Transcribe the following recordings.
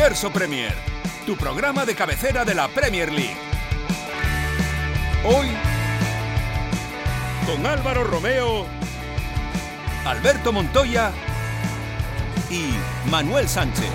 Universo Premier, tu programa de cabecera de la Premier League. Hoy, con Álvaro Romeo, Alberto Montoya y Manuel Sánchez.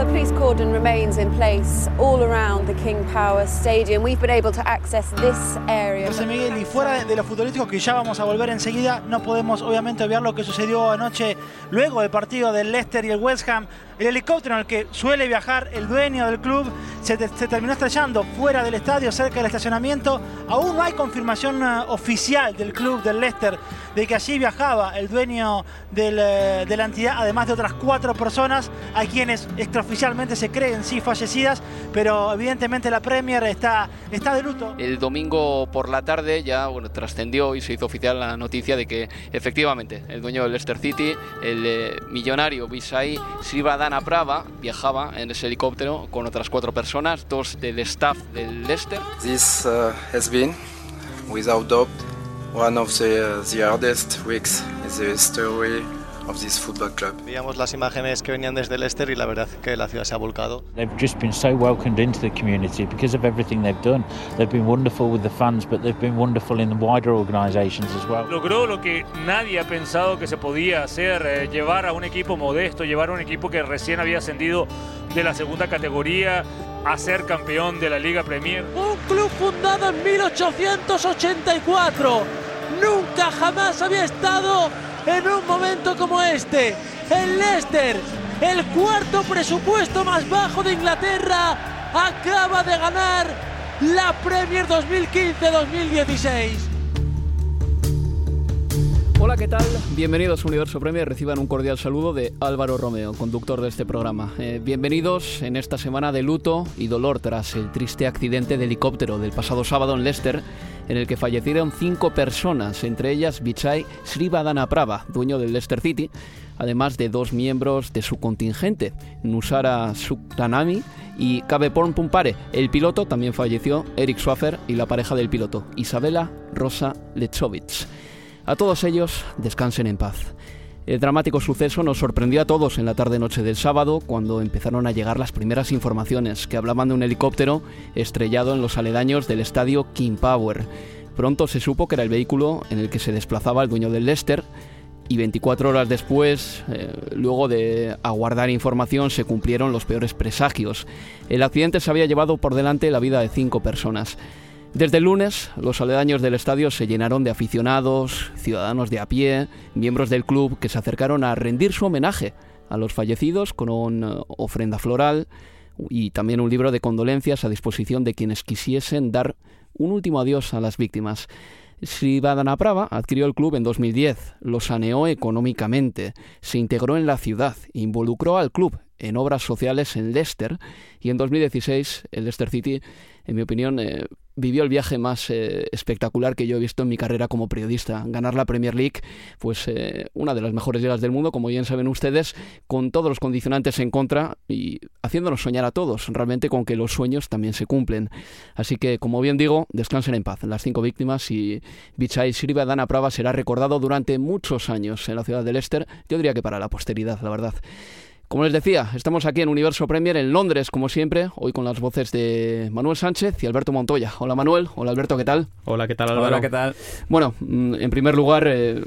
Well, the police cordon remains in place all around the King Power Stadium. We've been able to access this area. José Miguel, y fuera de, lo futbolístico que ya vamos a volver enseguida, no podemos obviamente obviar lo que sucedió anoche luego del partido del Leicester y el West Ham. El helicóptero en el que suele viajar el dueño del club se, te- se terminó estrellando fuera del estadio, cerca del estacionamiento. Aún no hay confirmación eh, oficial del club del Leicester de que allí viajaba el dueño del, eh, de la entidad, además de otras cuatro personas, a quienes extraoficialmente se creen sí fallecidas, pero evidentemente la Premier está, está de luto. El domingo por la tarde ya trascendió y se hizo oficial la noticia de que efectivamente el dueño del Leicester City, el eh, millonario Visay Srivadana Prava, viajaba en ese helicóptero con otras cuatro personas, dos del staff del Leicester. This uh, has been, without doubt, one of the, uh, the hardest weeks in the history of this football club. Veíamos las imágenes que venían desde Leicester y la verdad que la ciudad se ha volcado. They've just been so welcomed into the community because of everything they've done. They've been wonderful with the fans, but they've been wonderful in the wider organisations as well. logró lo que nadie ha pensado que se podía hacer, eh, llevar a un equipo modesto, llevar a un equipo que recién había ascendido de la segunda categoría a ser campeón de la Liga Premier. Un club fundado en 1884. Nunca jamás había estado en un momento como este. El Leicester, el cuarto presupuesto más bajo de Inglaterra, acaba de ganar la Premier 2015-2016. Hola, ¿qué tal? Bienvenidos a Universo Premier. Reciban un cordial saludo de Álvaro Romeo, conductor de este programa. Eh, bienvenidos en esta semana de luto y dolor tras el triste accidente de helicóptero del pasado sábado en Leicester, en el que fallecieron cinco personas, entre ellas Vichai Srivadanaprava, dueño del Leicester City, además de dos miembros de su contingente, Nusara Suktanami y Kabeporn Pumpare. El piloto también falleció, Eric Swaffer, y la pareja del piloto, Isabela Rosa Lechovitz. A todos ellos, descansen en paz. El dramático suceso nos sorprendió a todos en la tarde-noche del sábado cuando empezaron a llegar las primeras informaciones que hablaban de un helicóptero estrellado en los aledaños del estadio King Power. Pronto se supo que era el vehículo en el que se desplazaba el dueño del Leicester y 24 horas después, eh, luego de aguardar información, se cumplieron los peores presagios. El accidente se había llevado por delante la vida de cinco personas. Desde el lunes, los aledaños del estadio se llenaron de aficionados, ciudadanos de a pie, miembros del club que se acercaron a rendir su homenaje a los fallecidos con una ofrenda floral y también un libro de condolencias a disposición de quienes quisiesen dar un último adiós a las víctimas. Srivadanaprava adquirió el club en 2010, lo saneó económicamente, se integró en la ciudad, involucró al club en obras sociales en Leicester y en 2016 el Leicester City, en mi opinión, eh, vivió el viaje más eh, espectacular que yo he visto en mi carrera como periodista. Ganar la Premier League, pues eh, una de las mejores ligas del mundo, como bien saben ustedes, con todos los condicionantes en contra y haciéndonos soñar a todos, realmente con que los sueños también se cumplen. Así que, como bien digo, descansen en paz las cinco víctimas y Vichai Srivadana Prava será recordado durante muchos años en la ciudad de Leicester, yo diría que para la posteridad, la verdad. Como les decía, estamos aquí en Universo Premier en Londres, como siempre, hoy con las voces de Manuel Sánchez y Alberto Montoya. Hola Manuel, hola Alberto, ¿qué tal? Hola, ¿qué tal Álvaro? Hola, ¿qué tal? Bueno, mm, en primer lugar, eh,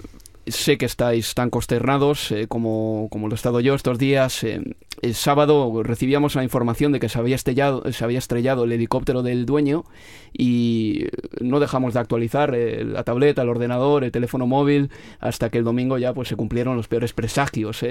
sé que estáis tan consternados eh, como, como lo he estado yo estos días. Eh, el sábado recibíamos la información de que se había, estrellado, se había estrellado el helicóptero del dueño y no dejamos de actualizar eh, la tableta, el ordenador, el teléfono móvil, hasta que el domingo ya pues se cumplieron los peores presagios.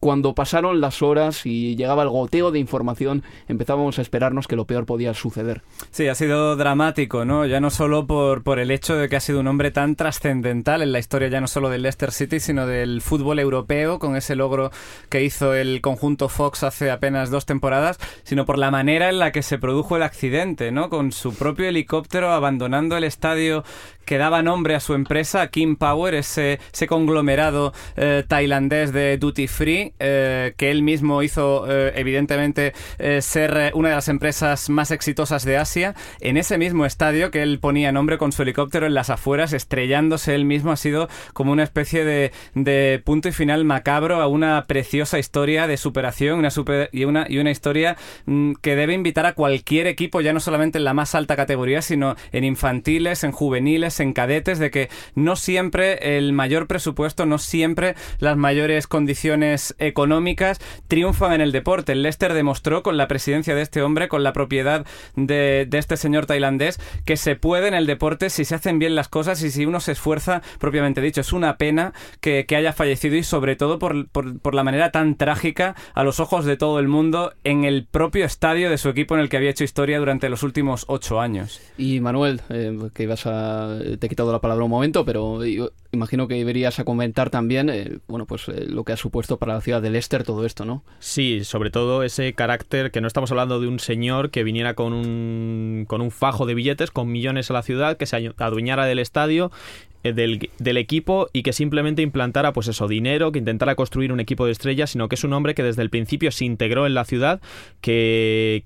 Cuando pasaron las horas y llegaba el goteo de información, empezábamos a esperarnos que lo peor podía suceder. Sí, ha sido dramático, ¿no? Ya no solo por, por el hecho de que ha sido un hombre tan trascendental en la historia, ya no solo del Leicester City, sino del fútbol europeo, con ese logro que hizo el conjunto Fox hace apenas dos temporadas, sino por la manera en la que se produjo el accidente, ¿no? Con su propio helicóptero abandonando el estadio que daba nombre a su empresa, King Power, ese, conglomerado eh, tailandés de duty free, eh, que él mismo hizo, eh, evidentemente, ser una de las empresas más exitosas de Asia, en ese mismo estadio que él ponía nombre con su helicóptero en las afueras, estrellándose él mismo, ha sido como una especie de, de punto y final macabro a una preciosa historia de superación una super- y, una, y una historia mm, que debe invitar a cualquier equipo, ya no solamente en la más alta categoría, sino en infantiles, en juveniles, en cadetes, de que no siempre el mayor presupuesto, no siempre las mayores condiciones económicas triunfan en el deporte. El Leicester demostró con la presidencia de este hombre, con la propiedad de, de este señor tailandés, que se puede en el deporte si se hacen bien las cosas y si uno se esfuerza, propiamente dicho. Es una pena que, haya fallecido y sobre todo por, por, por la manera tan trágica a los ojos de todo el mundo en el propio estadio de su equipo en el que había hecho historia durante los últimos ocho años. Y Manuel, eh, que ibas a... te he quitado la palabra un momento, pero imagino que irías a comentar también, eh, bueno, pues eh, lo que ha supuesto para la ciudad de Leicester todo esto, ¿no? Sí, sobre todo ese carácter que no estamos hablando de un señor que viniera con un, con un fajo de billetes, con millones a la ciudad, que se adueñara del estadio, eh, del, equipo y que simplemente implantara pues eso, dinero, que intentara construir un equipo de estrellas, sino que es un hombre que desde el principio se integró en la ciudad, que,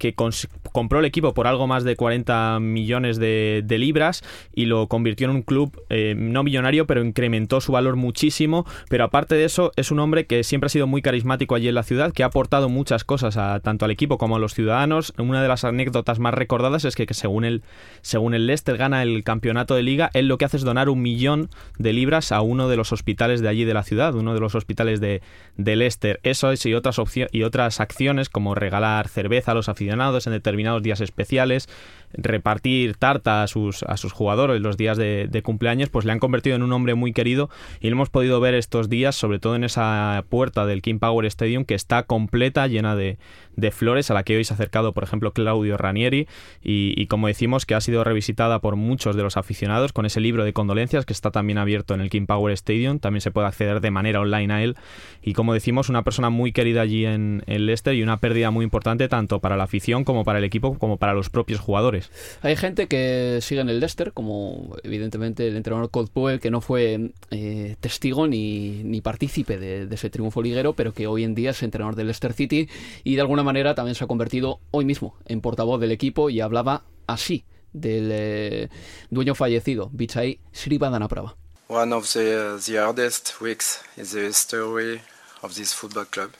compró el equipo por algo más de 40 millones de, libras y lo convirtió en un club no millonario, pero incrementó su valor muchísimo. Pero aparte de eso, es un hombre que siempre ha sido muy carismático allí en la ciudad, que ha aportado muchas cosas a, tanto al equipo como a los ciudadanos. Una de las anécdotas más recordadas es que, que según, el, según el Leicester gana el campeonato de liga, él lo que hace es donar un millón de libras a uno de los hospitales de allí de la ciudad, uno de los hospitales de, Leicester. Eso es, y otras, y otras acciones como regalar cerveza a los aficionados en determinados días especiales, repartir tarta a sus, a sus jugadores los días de, cumpleaños, pues le han convertido en un hombre muy querido y lo hemos podido ver estos días, sobre todo en esa puerta del King Power Stadium que está completa, llena de, de flores, a la que hoy se ha acercado, por ejemplo, Claudio Ranieri. Y, y como decimos, que ha sido revisitada por muchos de los aficionados con ese libro de condolencias que está también abierto en el King Power Stadium, también se puede acceder de manera online a él. Y como decimos, una persona muy querida allí en, en Leicester y una pérdida muy importante tanto para la afición como para el equipo como para los propios jugadores. Hay gente que sigue en el Leicester, como evidentemente el entrenador Colt Powell, que no fue eh, testigo ni, ni partícipe de, ese triunfo liguero, pero que hoy en día es entrenador del Leicester City y de alguna manera también se ha convertido hoy mismo en portavoz del equipo y hablaba así del eh, dueño fallecido, Bichai Srivadanaprava. One of the, the hardest weeks in the history of this football club.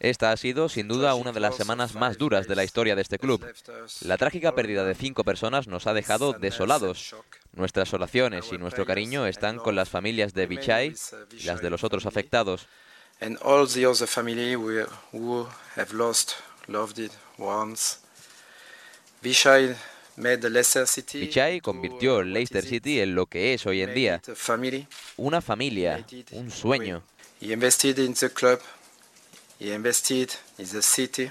Esta ha sido, sin duda, una de las semanas más duras de la historia de este club. La trágica pérdida de cinco personas nos ha dejado desolados. Nuestras oraciones y nuestro cariño están con las familias de Bichai y las de los otros afectados. Bichai convirtió Leicester City en lo que es hoy en día. Una familia, un sueño. He invested in the club, he invested in the city,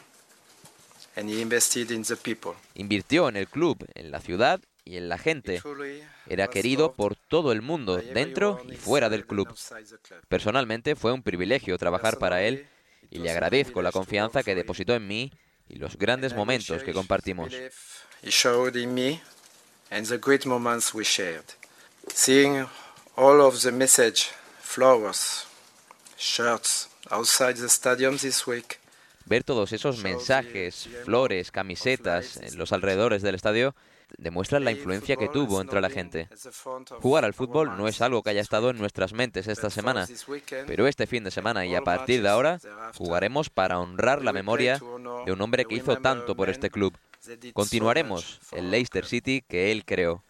and he invested in the people. Invirtió en el club, en la ciudad y en la gente. Era querido por todo el mundo, dentro y fuera del club. Personalmente fue un privilegio trabajar para él y le agradezco la confianza que depositó en mí y los grandes momentos que compartimos. Seeing all of the message, flowers, shirts outside the stadium this week. Ver todos esos mensajes, flores, camisetas en los alrededores del estadio demuestra la influencia que tuvo entre la gente. Jugar al fútbol no es algo que haya estado en nuestras mentes esta semana, pero este fin de semana y a partir de ahora jugaremos para honrar la memoria de un hombre que hizo tanto por este club. Continuaremos el Leicester City que él creó.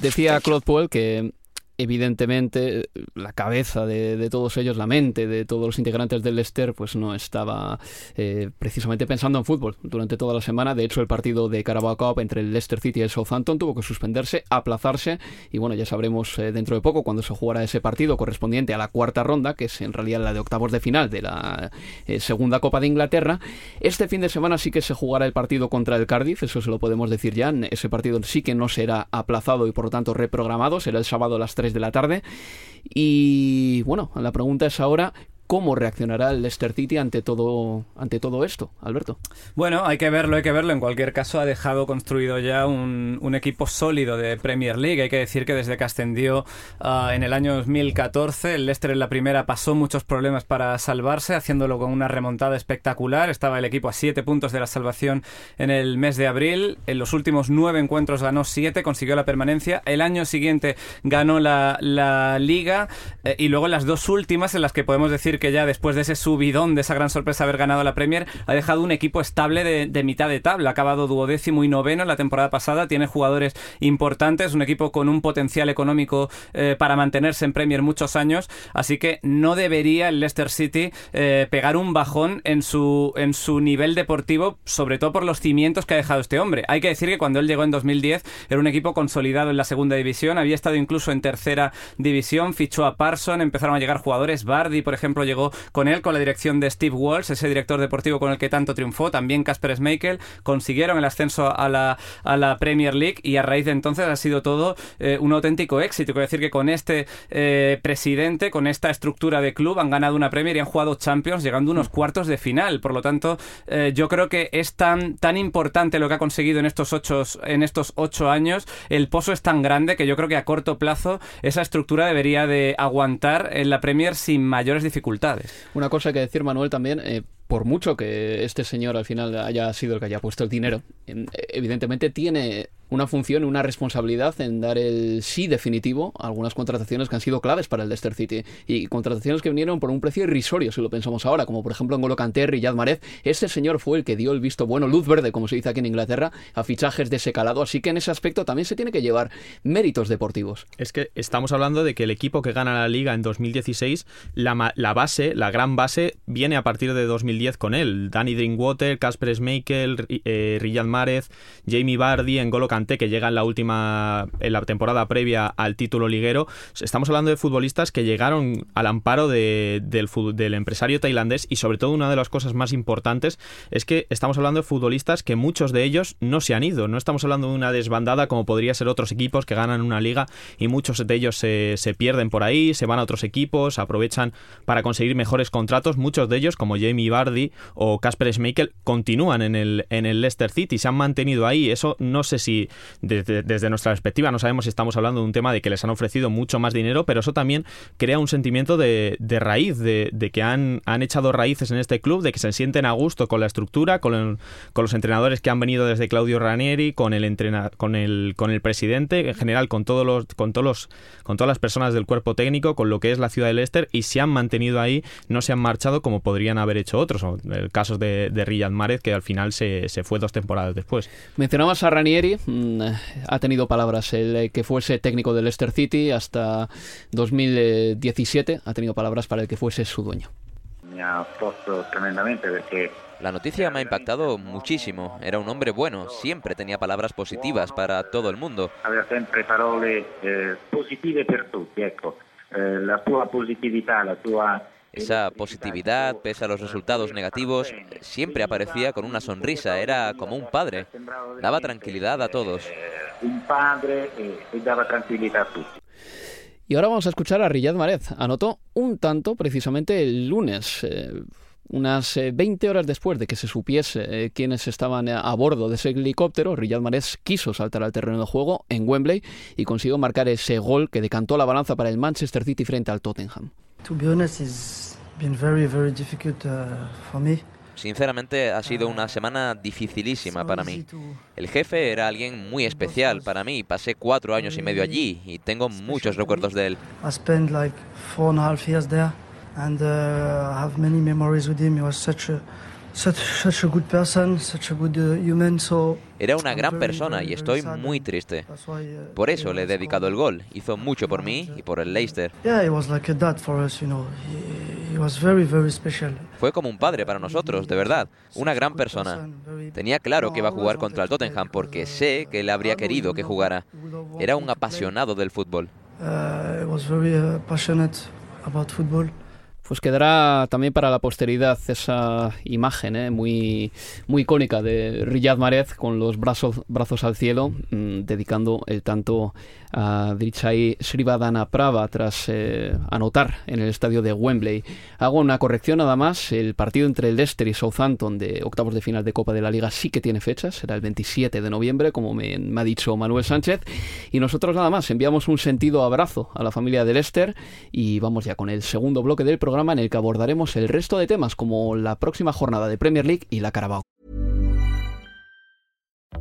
Decía Claude Puel que evidentemente la cabeza de, todos ellos, la mente de todos los integrantes del Leicester, pues no estaba eh, precisamente pensando en fútbol durante toda la semana. De hecho, el partido de Carabao Cup entre el Leicester City y el Southampton tuvo que suspenderse, aplazarse y bueno, ya sabremos eh, dentro de poco cuando se jugará ese partido correspondiente a la cuarta ronda, que es en realidad la de octavos de final de la eh, segunda Copa de Inglaterra. Este fin de semana sí que se jugará el partido contra el Cardiff, eso se lo podemos decir ya. Ese partido sí que no será aplazado y por lo tanto reprogramado, será el sábado a las 3 de la tarde. Y bueno, la pregunta es ahora, ¿Cómo reaccionará el Leicester City ante todo, ante todo esto, Alberto? Bueno, hay que verlo, hay que verlo. En cualquier caso, ha dejado construido ya un, equipo sólido de Premier League. Hay que decir que desde que ascendió ah, en el año 2014, el Leicester en la primera pasó muchos problemas para salvarse, haciéndolo con una remontada espectacular. Estaba el equipo a siete puntos de la salvación en el mes de abril. En los últimos nueve encuentros ganó siete, consiguió la permanencia. El año siguiente ganó la, Liga eh, y luego las dos últimas en las que podemos decir que ya después de ese subidón, de esa gran sorpresa haber ganado la Premier, ha dejado un equipo estable de, mitad de tabla. Ha acabado duodécimo y noveno en la temporada pasada. Tiene jugadores importantes, un equipo con un potencial económico eh, para mantenerse en Premier muchos años. Así que no debería el Leicester City eh, pegar un bajón en su, en su nivel deportivo, sobre todo por los cimientos que ha dejado este hombre. Hay que decir que cuando él llegó en 2010 era un equipo consolidado en la segunda división, había estado incluso en tercera división, fichó a Parson, empezaron a llegar jugadores, Bardi, por ejemplo, llegó con él, con la dirección de Steve Walsh, ese director deportivo con el que tanto triunfó, también Casper Schmeichel, consiguieron el ascenso a la, a la Premier League y a raíz de entonces ha sido todo eh, un auténtico éxito. Quiero decir que con este eh, presidente, con esta estructura de club, han ganado una Premier y han jugado Champions, llegando a unos cuartos de final. Por lo tanto, eh, yo creo que es tan, tan importante lo que ha conseguido en estos, ocho, en estos ocho años, el pozo es tan grande que yo creo que a corto plazo esa estructura debería de aguantar en la Premier sin mayores dificultades. Una cosa que decir, Manuel, también, eh, por mucho que este señor al final haya sido el que haya puesto el dinero, evidentemente tiene una función y una responsabilidad en dar el sí definitivo a algunas contrataciones que han sido claves para el Leicester City y contrataciones que vinieron por un precio irrisorio si lo pensamos ahora, como por ejemplo en Golo Kanté, Riyad Mahrez. Ese señor fue el que dio el visto bueno, luz verde, como se dice aquí en Inglaterra, a fichajes de ese calado, así que en ese aspecto también se tiene que llevar méritos deportivos. Es que estamos hablando de que el equipo que gana la liga en 2016, la, la base, la gran base, viene a partir de 2010 con él. Danny Drinkwater, Casper Schmeichel, eh, Riyad Mahrez, Jamie Vardy, Golo Kanté que llega en la última, en la temporada previa al título liguero. Estamos hablando de futbolistas que llegaron al amparo del, del empresario tailandés y sobre todo una de las cosas más importantes es que estamos hablando de futbolistas que muchos de ellos no se han ido. No estamos hablando de una desbandada como podría ser otros equipos que ganan una liga y muchos de ellos se, se pierden por ahí, se van a otros equipos, aprovechan para conseguir mejores contratos. Muchos de ellos, como Jamie Vardy o Casper Schmeichel, continúan en el, en el Leicester City, se han mantenido ahí. Eso no sé si desde, nuestra perspectiva no sabemos si estamos hablando de un tema de que les han ofrecido mucho más dinero, pero eso también crea un sentimiento de, raíz, de, que han, han echado raíces en este club, de que se sienten a gusto con la estructura, con, con los entrenadores que han venido desde Claudio Ranieri, con el con el con el presidente, en general con todos los con todos los con todas las personas del cuerpo técnico, con lo que es la ciudad de Leicester y se han mantenido ahí, no se han marchado como podrían haber hecho otros, el caso de, de Riyad Mahrez que al final se, se fue dos temporadas después. Mencionabas a Ranieri, ha tenido palabras. El eh, que fuese técnico del Leicester City hasta 2017 ha tenido palabras para el que fuese su dueño. Me ha tremendamente la noticia me ha impactado muchísimo. Era un hombre bueno, siempre tenía palabras positivas para todo el mundo. Había siempre parole eh, positive per tutti, ecco. Eh, la sua positività, la sua esa positividad, pese a los resultados negativos, siempre aparecía con una sonrisa, era como un padre. Daba tranquilidad a todos. Un padre eh, y daba tranquilidad a todos. Y ahora vamos a escuchar a Riyad Mahrez. Anotó un tanto precisamente el lunes. Eh, unas 20 eh, horas después de que se supiese quiénes estaban a bordo de ese helicóptero, Riyad Mahrez quiso saltar al terreno de juego en Wembley y consiguió marcar ese gol que decantó la balanza para el Manchester City frente al Tottenham. To be honest, is been very, very difficult uh, for me. Sinceramente ha sido una semana dificilísima para mí. El jefe era alguien muy especial para mí. Pasé cuatro años y medio allí y tengo muchos recuerdos de él. I uh, uh, Era una gran persona y estoy muy triste. Por eso le he dedicado el gol. Hizo mucho por mí y por el Leicester. yeah, he was like a dad for us. You know, he, he was very, very special. Fue como un padre para nosotros, de verdad. Una gran persona. Tenía claro que iba a jugar contra el Tottenham porque sé que él habría querido que jugara. Era un apasionado del fútbol. Pues quedará también para la posteridad esa imagen ¿eh? muy, muy icónica de Riyad Mahrez con los brazos, brazos al cielo, mmm, dedicando el tanto a Drichai Srivadana Prava tras eh, anotar en el estadio de Wembley. Hago una corrección nada más, el partido entre Leicester y Southampton de octavos de final de Copa de la Liga sí que tiene fecha, será el 27 de noviembre, como me, me ha dicho Manuel Sánchez, y nosotros nada más enviamos un sentido abrazo a la familia de Leicester y vamos ya con el segundo bloque del programa en el que abordaremos el resto de temas como la próxima jornada de Premier League y la Carabao.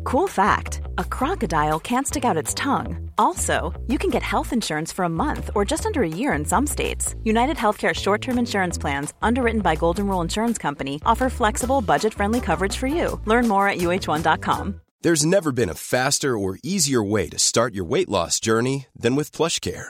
Cool fact a crocodile can't stick out its tongue. Also, you can get health insurance for a month or just under a year in some states. United Healthcare short term insurance plans, underwritten by Golden Rule Insurance Company, offer flexible, budget friendly coverage for you. Learn more at uh1.com. There's never been a faster or easier way to start your weight loss journey than with PlushCare.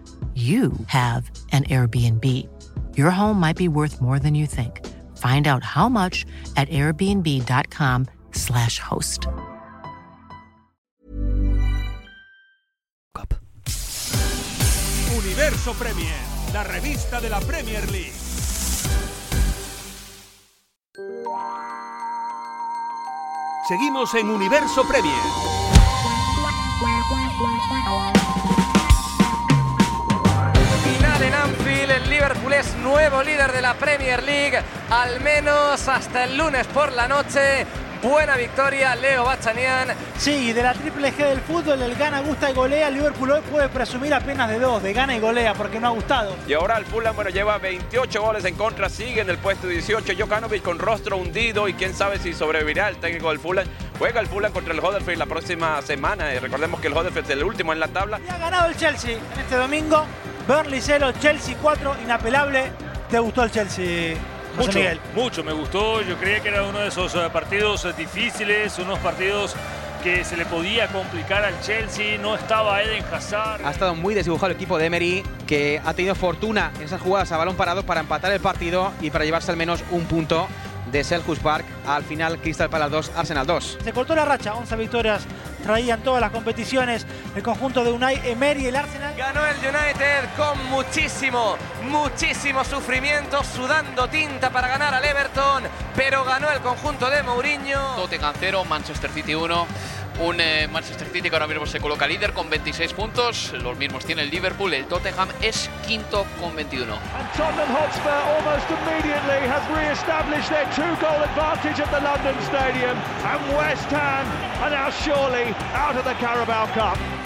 you have an Airbnb. Your home might be worth more than you think. Find out how much at airbnb.com/slash host. Universo Premier, la revista de la Premier League. Seguimos en Universo Premier. Liverpool es nuevo líder de la Premier League, al menos hasta el lunes por la noche. Buena victoria, Leo Bachanian. Sí, de la triple G del fútbol, el gana, gusta y golea. El Liverpool hoy puede presumir apenas de dos, de gana y golea, porque no ha gustado. Y ahora el Fulham, bueno, lleva 28 goles en contra, sigue en el puesto 18. Jokanovic con rostro hundido y quién sabe si sobrevivirá el técnico del Fulham. Juega el Fulham contra el Huddersfield la próxima semana. Y recordemos que el Huddersfield es el último en la tabla. Y ha ganado el Chelsea en este domingo. Burnley 0, Chelsea 4, inapelable. ¿Te gustó el Chelsea? José Mucho, Miguel. mucho me gustó. Yo creía que era uno de esos eh, partidos eh, difíciles, unos partidos que se le podía complicar al Chelsea. No estaba Eden Hazard. Ha estado muy desdibujado el equipo de Emery, que ha tenido fortuna en esas jugadas a balón parado para empatar el partido y para llevarse al menos un punto de Selhurst Park. Al final, Crystal Palace 2, Arsenal 2. Se cortó la racha, 11 victorias traían todas las competiciones. El conjunto de Unai Emery y el Arsenal. Ganó el United con muchísimo, muchísimo sufrimiento, sudando tinta para ganar al Everton, pero ganó el conjunto de Mourinho. Tottenham 0, Manchester City 1. Un eh, Manchester City que ahora mismo se coloca líder con 26 puntos. Los mismos tiene el Liverpool. El Tottenham es quinto con 21. And Tottenham Hotspur almost immediately has re-established their two-goal advantage at the London Stadium. And West Ham are now surely out of the Carabao Cup.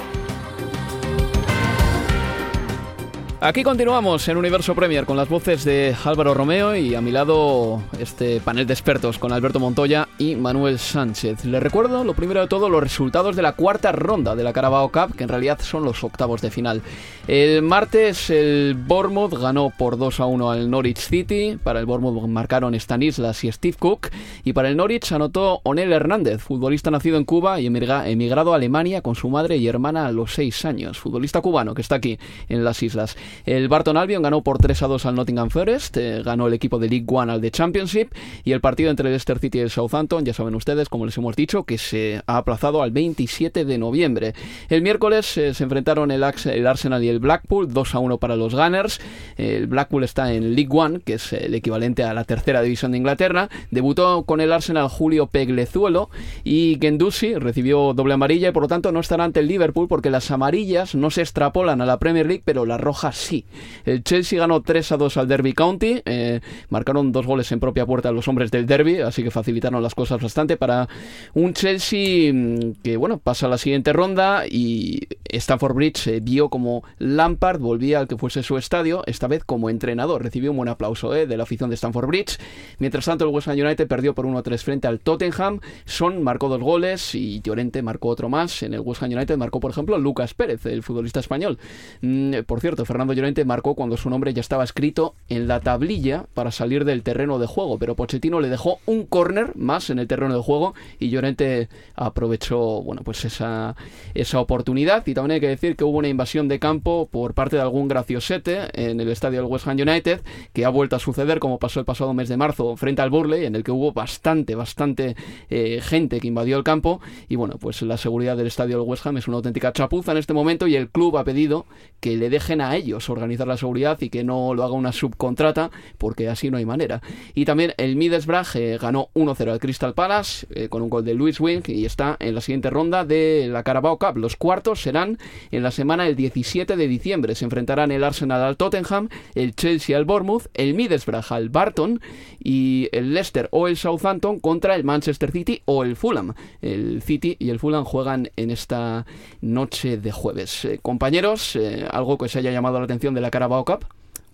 Aquí continuamos en Universo Premier con las voces de Álvaro Romeo y a mi lado este panel de expertos con Alberto Montoya y Manuel Sánchez. Les recuerdo, lo primero de todo, los resultados de la cuarta ronda de la Carabao Cup, que en realidad son los octavos de final. El martes el Bournemouth ganó por 2 a 1 al Norwich City. Para el Bournemouth marcaron Stanislas y Steve Cook. Y para el Norwich anotó Onel Hernández, futbolista nacido en Cuba y emigrado a Alemania con su madre y hermana a los 6 años. Futbolista cubano que está aquí en las islas. El Barton Albion ganó por 3 a 2 al Nottingham Forest, eh, ganó el equipo de League One al de Championship y el partido entre Leicester City y el Southampton, ya saben ustedes, como les hemos dicho, que se ha aplazado al 27 de noviembre. El miércoles eh, se enfrentaron el, el, Arsenal y el Blackpool, 2 a 1 para los Gunners. El Blackpool está en League One, que es el equivalente a la tercera división de Inglaterra. Debutó con el Arsenal Julio Peglezuelo y Gendusi recibió doble amarilla y por lo tanto no estará ante el Liverpool porque las amarillas no se extrapolan a la Premier League, pero las rojas sí. El Chelsea ganó 3 a 2 al Derby County. Eh, marcaron dos goles en propia puerta los hombres del Derby, así que facilitaron las cosas bastante para un Chelsea mm, que, bueno, pasa a la siguiente ronda y Stamford Bridge eh, vio como Lampard volvía al que fuese su estadio, esta vez como entrenador. Recibió un buen aplauso eh, de la afición de Stamford Bridge. Mientras tanto, el West Ham United perdió por 1-3 frente al Tottenham. Son marcó dos goles y Llorente marcó otro más. En el West Ham United marcó, por ejemplo, Lucas Pérez, el futbolista español. Mm, por cierto, Fernando Llorente marcó cuando su nombre ya estaba escrito en la tablilla para salir del terreno de juego, pero Pochettino le dejó un córner más en el terreno de juego y Llorente aprovechó, bueno, pues esa, esa oportunidad. Y también hay que decir que hubo una invasión de campo por parte de algún graciosete en el estadio del West Ham United que ha vuelto a suceder como pasó el pasado mes de marzo frente al Burley en el que hubo bastante, bastante eh, gente que invadió el campo. Y bueno, pues la seguridad del estadio del West Ham es una auténtica chapuza en este momento y el club ha pedido que le dejen a ellos organizar la seguridad y que no lo haga una subcontrata, porque así no hay manera. Y también el Middlesbrough eh, ganó 1-0 al Crystal Palace eh, con un gol de Luis Wink y está en la siguiente ronda de la Carabao Cup. Los cuartos serán en la semana del 17 de diciembre. Se enfrentarán el Arsenal al Tottenham, el Chelsea al Bournemouth, el Middlesbrough al Barton y el Leicester o el Southampton contra el Manchester City o el Fulham. El City y el Fulham juegan en esta noche de jueves. Eh, compañeros, algo que se haya llamado la atención de la Carabao Cup.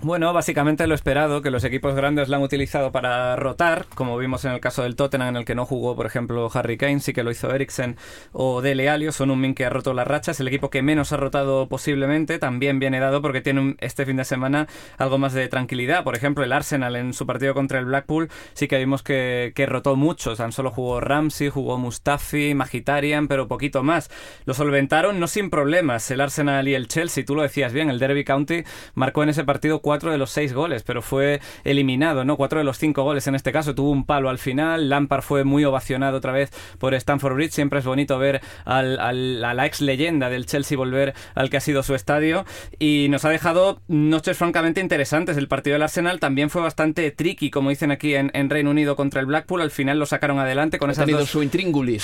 Bueno, básicamente lo esperado, que los equipos grandes la han utilizado para rotar, como vimos en el caso del Tottenham, en el que no jugó, por ejemplo, Harry Kane, sí que lo hizo Eriksen o Dele Alli, son un min que ha roto las rachas, el equipo que menos ha rotado posiblemente, también viene dado porque tiene este fin de semana algo más de tranquilidad. Por ejemplo, el Arsenal en su partido contra el Blackpool sí que vimos que, que rotó mucho, tan solo jugó Ramsey, jugó Mustafi, Magitarian, pero poquito más. Lo solventaron no sin problemas el Arsenal y el Chelsea, tú lo decías bien, el Derby County marcó en ese partido cuatro de los seis goles, pero fue eliminado, ¿no? Cuatro de los cinco goles en este caso. Tuvo un palo al final. Lampard fue muy ovacionado otra vez por Stamford Bridge. Siempre es bonito ver al, a la ex leyenda del Chelsea volver al que ha sido su estadio. Y nos ha dejado noches francamente interesantes. El partido del Arsenal también fue bastante tricky, como dicen aquí en, Reino Unido contra el Blackpool. Al final lo sacaron adelante con, esas dos, su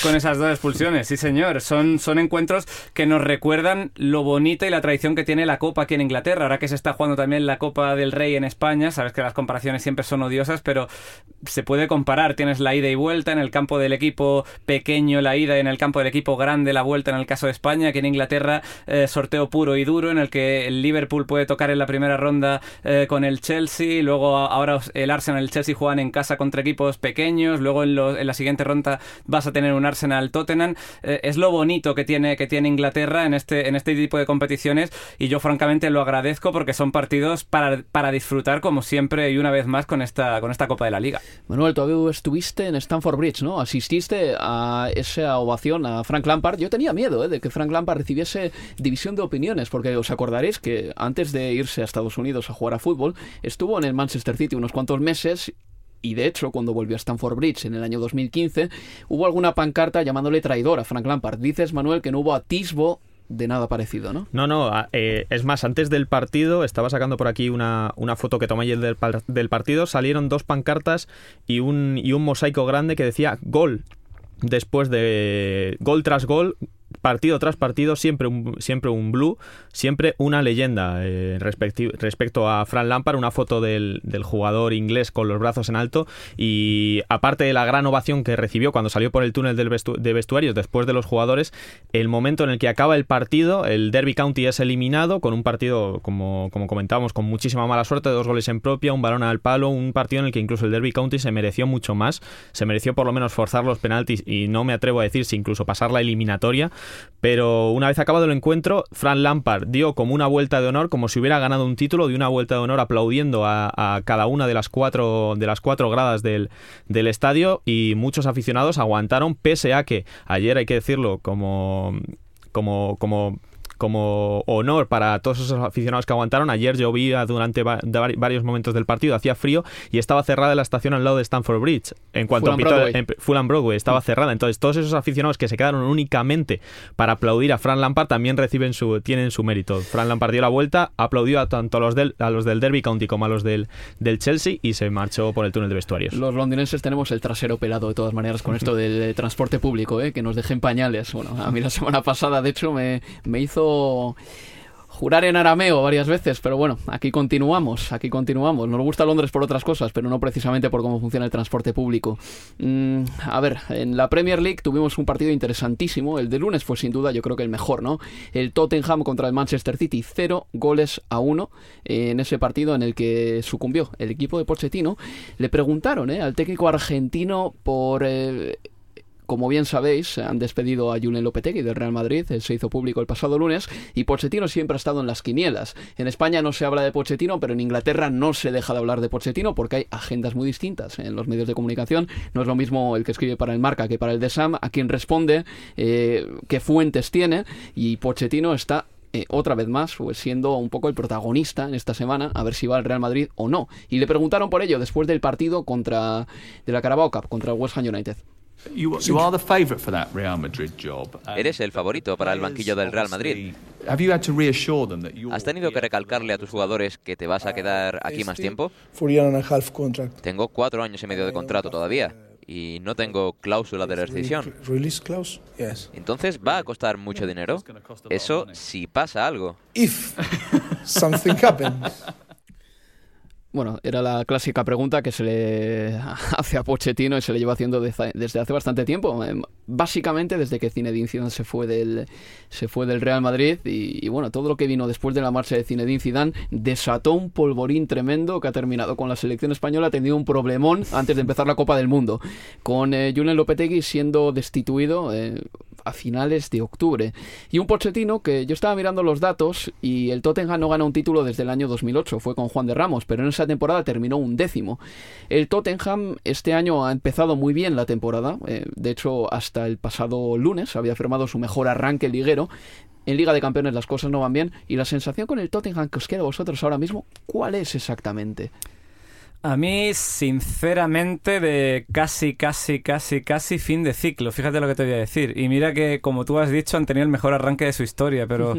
con esas dos expulsiones. Sí, señor. Son, son encuentros que nos recuerdan lo bonita y la tradición que tiene la Copa aquí en Inglaterra. Ahora que se está jugando también la Copa del Rey en España, sabes que las comparaciones siempre son odiosas, pero se puede comparar. Tienes la ida y vuelta en el campo del equipo pequeño, la ida y en el campo del equipo grande, la vuelta en el caso de España, que en Inglaterra eh, sorteo puro y duro en el que el Liverpool puede tocar en la primera ronda eh, con el Chelsea, luego ahora el Arsenal y el Chelsea juegan en casa contra equipos pequeños, luego en, en la siguiente ronda vas a tener un Arsenal Tottenham. Eh, es lo bonito que tiene, que tiene Inglaterra en este, en este tipo de competiciones y yo francamente lo agradezco porque son partidos para para, disfrutar como siempre y una vez más con esta, con esta Copa de la Liga. Manuel, tú estuviste en Stamford Bridge, ¿no? Asististe a esa ovación a Frank Lampard. Yo tenía miedo ¿eh? de que Frank Lampard recibiese división de opiniones, porque os acordaréis que antes de irse a Estados Unidos a jugar a fútbol, estuvo en el Manchester City unos cuantos meses y de hecho, cuando volvió a Stamford Bridge en el año 2015, hubo alguna pancarta llamándole traidor a Frank Lampard. Dices, Manuel, que no hubo atisbo de nada parecido, ¿no? No, no, eh, es más, antes del partido, estaba sacando por aquí una, una foto que tomé ayer del, del, partido, salieron dos pancartas y un, y un mosaico grande que decía gol. Después de gol tras gol, partido tras partido, siempre un, siempre un blue, siempre una leyenda. Eh, respecto a Fran Lampard, una foto del, del, jugador inglés con los brazos en alto y aparte de la gran ovación que recibió cuando salió por el túnel del de vestuarios después de los jugadores, el momento en el que acaba el partido, el Derby County es eliminado con un partido, como, como comentábamos, con muchísima mala suerte, dos goles en propia, un balón al palo, un partido en el que incluso el Derby County se mereció mucho más, se mereció por lo menos forzar los penaltis y no me atrevo a decir si incluso pasar la eliminatoria, pero una vez acabado el encuentro, Fran Lampard dio como una vuelta de honor, como si hubiera ganado un título, de una vuelta de honor aplaudiendo a, cada una de las cuatro, de las cuatro gradas del, del estadio. Y muchos aficionados aguantaron, pese a que ayer hay que decirlo como como, como como honor para todos esos aficionados que aguantaron. Ayer llovía durante varios momentos del partido, hacía frío y estaba cerrada la estación al lado de Stanford Bridge. En cuanto a Fulham Broadway estaba cerrada. Entonces, todos esos aficionados que se quedaron únicamente para aplaudir a Fran Lampard también reciben su, tienen su mérito. Fran Lampard dio la vuelta, aplaudió a tanto a los del, a los del Derby County como a los del, del Chelsea y se marchó por el túnel de vestuarios. Los londinenses tenemos el trasero pelado de todas maneras con esto del transporte público, ¿eh? que nos dejen pañales. Bueno, a mí la semana pasada, de hecho, me, me hizo jurar en arameo varias veces, pero bueno, aquí continuamos, aquí continuamos. Nos gusta Londres por otras cosas, pero no precisamente por cómo funciona el transporte público. Mm, a ver, en la Premier League tuvimos un partido interesantísimo. El de lunes fue sin duda, yo creo que el mejor, ¿no? El Tottenham contra el Manchester City, cero goles a uno en ese partido en el que sucumbió el equipo de Pochettino. Le preguntaron ¿eh? al técnico argentino por... Eh, como bien sabéis, han despedido a Julen Lopetegui del Real Madrid, se hizo público el pasado lunes, y Pochettino siempre ha estado en las quinielas. En España no se habla de Pochettino, pero en Inglaterra no se deja de hablar de Pochettino porque hay agendas muy distintas en los medios de comunicación. No es lo mismo el que escribe para el Marca que para el de Sam, a quien responde eh, qué fuentes tiene, y Pochettino está eh, otra vez más, pues siendo un poco el protagonista en esta semana, a ver si va al Real Madrid o no. Y le preguntaron por ello después del partido contra de la Carabao Cup contra el West Ham United. Eres el favorito para el banquillo del Real Madrid. ¿Has tenido que recalcarle a tus jugadores que te vas a quedar aquí más tiempo? Tengo cuatro años y medio de contrato todavía y no tengo cláusula de rescisión. Entonces va a costar mucho dinero. Eso si pasa algo. Bueno, era la clásica pregunta que se le hace a Pochettino y se le lleva haciendo desde hace bastante tiempo. Em, básicamente desde que Zinedine Zidane se fue del, se fue del Real Madrid y, bueno, todo lo que vino después de la marcha de Zinedine Zidane desató un polvorín tremendo que ha terminado con la selección española, tenido un problemón antes de empezar la Copa del Mundo. Con eh, Julen Lopetegui siendo destituido eh, a finales de octubre. Y un Pochettino que yo estaba mirando los datos y el Tottenham no gana un título desde el año 2008, fue con Juan de Ramos, pero en esa temporada terminó un décimo. El Tottenham este año ha empezado muy bien la temporada, eh, de hecho hasta el pasado lunes había firmado su mejor arranque liguero, en Liga de Campeones las cosas no van bien y la sensación con el Tottenham que os queda a vosotros ahora mismo, ¿cuál es exactamente? A mí, sinceramente, de casi, casi, casi, casi fin de ciclo. Fíjate lo que te voy a decir. Y mira que, como tú has dicho, han tenido el mejor arranque de su historia, pero...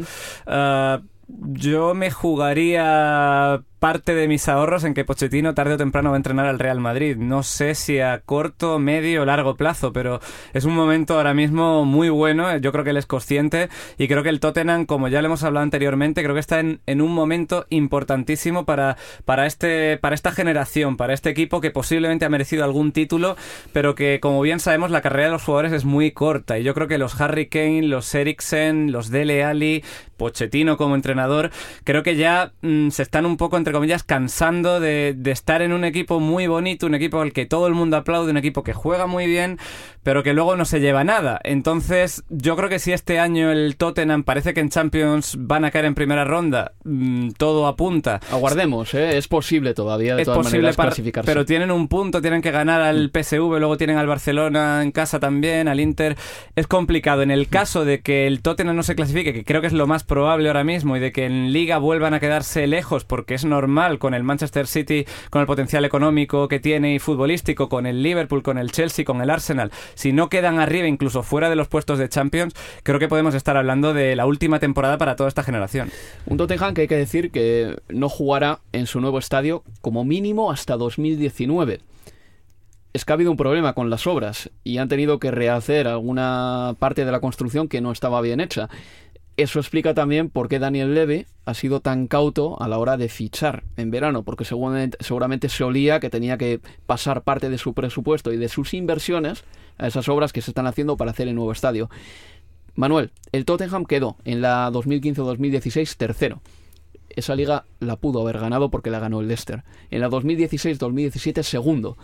Ah, yo me jugaría parte de mis ahorros en que Pochettino tarde o temprano va a entrenar al Real Madrid. No sé si a corto, medio o largo plazo, pero es un momento ahora mismo muy bueno. Yo creo que él es consciente y creo que el Tottenham, como ya le hemos hablado anteriormente, creo que está en, un momento importantísimo para, para, este, para esta generación, para este equipo que posiblemente ha merecido algún título, pero que, como bien sabemos, la carrera de los jugadores es muy corta. Y yo creo que los Harry Kane, los Eriksen, los Dele Alli, Pochettino como entrenador, creo que ya mm, se están un poco entre comillas, cansando de, estar en un equipo muy bonito, un equipo al que todo el mundo aplaude, un equipo que juega muy bien, pero que luego no se lleva nada. Entonces, yo creo que si este año el Tottenham parece que en Champions van a caer en primera ronda, mm, todo apunta. Aguardemos, ¿eh? es posible todavía de es posible clasificarse. Pero tienen un punto, tienen que ganar al mm. PSV, luego tienen al Barcelona en casa también, al Inter. Es complicado. En el mm. caso de que el Tottenham no se clasifique, que creo que es lo más probable ahora mismo, y de que en Liga vuelvan a quedarse lejos, porque es normal con el Manchester City, con el potencial económico que tiene y futbolístico, con el Liverpool, con el Chelsea, con el Arsenal si no quedan arriba, incluso fuera de los puestos de Champions, creo que podemos estar hablando de la última temporada para toda esta generación. Un Tottenham que hay que decir que no jugará en su nuevo estadio como mínimo hasta 2019. es que ha habido un problema con las obras y han tenido que rehacer alguna parte de la construcción que no estaba bien hecha. Eso explica también por qué Daniel Levy ha sido tan cauto a la hora de fichar en verano, porque seguramente, seguramente se olía que tenía que pasar parte de su presupuesto y de sus inversiones a esas obras que se están haciendo para hacer el nuevo estadio. Manuel, el Tottenham quedó en la 2015-2016 tercero. Esa liga la pudo haber ganado porque la ganó el Leicester. En la 2016-2017 segundo.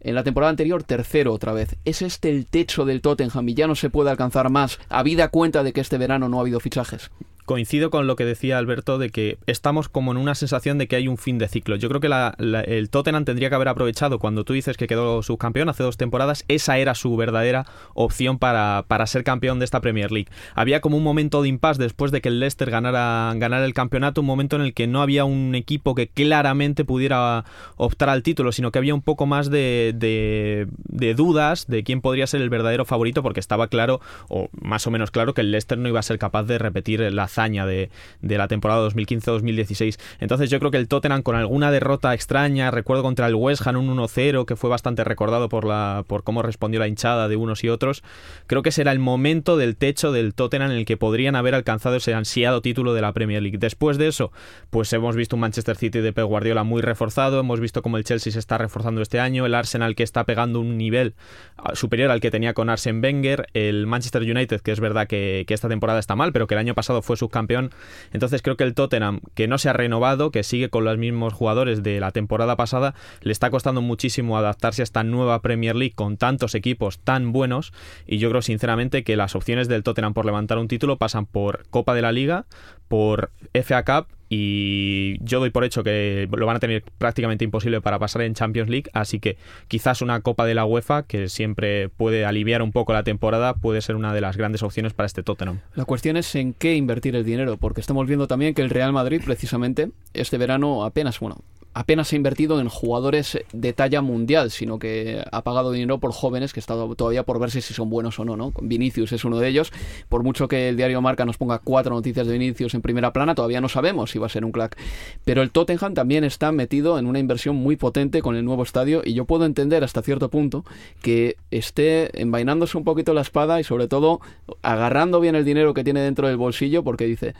En la temporada anterior, tercero otra vez. ¿Es este el techo del Tottenham y ya no se puede alcanzar más, habida cuenta de que este verano no ha habido fichajes? Coincido con lo que decía Alberto de que estamos como en una sensación de que hay un fin de ciclo. Yo creo que el Tottenham tendría que haber aprovechado cuando tú dices que quedó subcampeón hace dos temporadas, esa era su verdadera opción para, para ser campeón de esta Premier League. Había como un momento de impasse después de que el Leicester ganara, ganara el campeonato, un momento en el que no había un equipo que claramente pudiera optar al título, sino que había un poco más de, de, de dudas de quién podría ser el verdadero favorito, porque estaba claro, o más o menos claro, que el Leicester no iba a ser capaz de repetir la de, la temporada 2015-2016. Entonces yo creo que el Tottenham con alguna derrota extraña, recuerdo contra el West Ham un 1-0 que fue bastante recordado por, la, por cómo respondió la hinchada de unos y otros, creo que será el momento del techo del Tottenham en el que podrían haber alcanzado ese ansiado título de la Premier League. Después de eso, pues hemos visto un Manchester City de Pep Guardiola muy reforzado, hemos visto cómo el Chelsea se está reforzando este año, el Arsenal que está pegando un nivel ah, superior al que tenía con Arsene Wenger, el Manchester United que es verdad que, que esta temporada está mal, pero que el año pasado fue su campeón. Entonces creo que el Tottenham, que no se ha renovado, que sigue con los mismos jugadores de la temporada pasada, le está costando muchísimo adaptarse a esta nueva Premier League con tantos equipos tan buenos. Y yo creo sinceramente que las opciones del Tottenham por levantar un título pasan por Copa de la Liga, por FA Cup y yo doy por hecho que lo van a tener prácticamente imposible para pasar en Champions League, así que quizás una Copa de la UEFA, que siempre puede aliviar un poco la temporada, puede ser una de las grandes opciones para este Tottenham. La cuestión es en qué invertir el dinero, porque estamos viendo también que el Real Madrid precisamente este verano apenas, bueno, apenas ha invertido en jugadores de talla mundial, sino que ha pagado dinero por jóvenes que está todavía por verse si son buenos o no, ¿no? Vinicius es uno de ellos. Por mucho que el diario Marca nos ponga cuatro noticias de Vinicius en primera plana, todavía no sabemos si va a ser un crack. Pero el Tottenham también está metido en una inversión muy potente con el nuevo estadio y yo puedo entender hasta cierto punto que esté envainándose un poquito la espada y sobre todo agarrando bien el dinero que tiene dentro del bolsillo porque dice,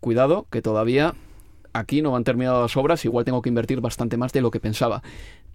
cuidado que todavía aquí no han terminado las obras, igual tengo que invertir bastante más de lo que pensaba.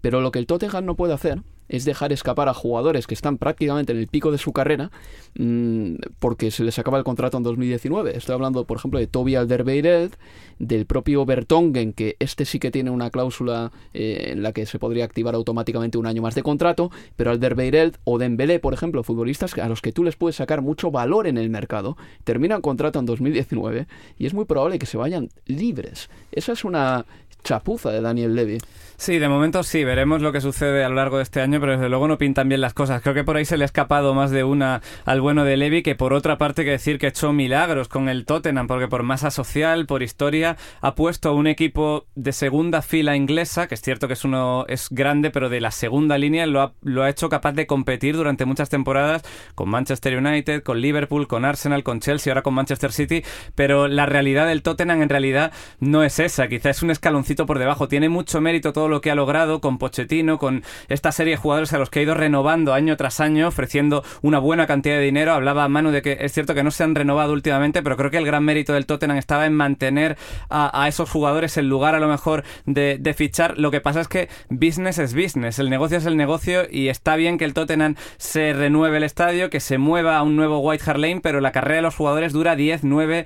Pero lo que el Tottenham no puede hacer es dejar escapar a jugadores que están prácticamente en el pico de su carrera mmm, porque se les acaba el contrato en 2019. Estoy hablando, por ejemplo, de Toby Alderweireld, del propio Bertongen, que este sí que tiene una cláusula eh, en la que se podría activar automáticamente un año más de contrato, pero Alderweireld o Dembélé, por ejemplo, futbolistas a los que tú les puedes sacar mucho valor en el mercado, terminan contrato en 2019 y es muy probable que se vayan libres. Esa es una chapuza de Daniel Levy. Sí, de momento sí, veremos lo que sucede a lo largo de este año, pero desde luego no pintan bien las cosas. Creo que por ahí se le ha escapado más de una al bueno de Levy, que por otra parte que decir que ha hecho milagros con el Tottenham, porque por masa social, por historia, ha puesto a un equipo de segunda fila inglesa, que es cierto que es uno es grande, pero de la segunda línea lo ha, lo ha hecho capaz de competir durante muchas temporadas con Manchester United, con Liverpool, con Arsenal, con Chelsea, ahora con Manchester City, pero la realidad del Tottenham en realidad no es esa, quizá es un escaloncito por debajo. Tiene mucho mérito todo lo que ha logrado con Pochettino, con esta serie de jugadores a los que ha ido renovando año tras año, ofreciendo una buena cantidad de dinero. Hablaba Manu de que es cierto que no se han renovado últimamente, pero creo que el gran mérito del Tottenham estaba en mantener a, esos jugadores en lugar a lo mejor de, fichar. Lo que pasa es que business es business, el negocio es el negocio y está bien que el Tottenham se renueve el estadio, que se mueva a un nuevo White Hart Lane, pero la carrera de los jugadores dura 10, 9,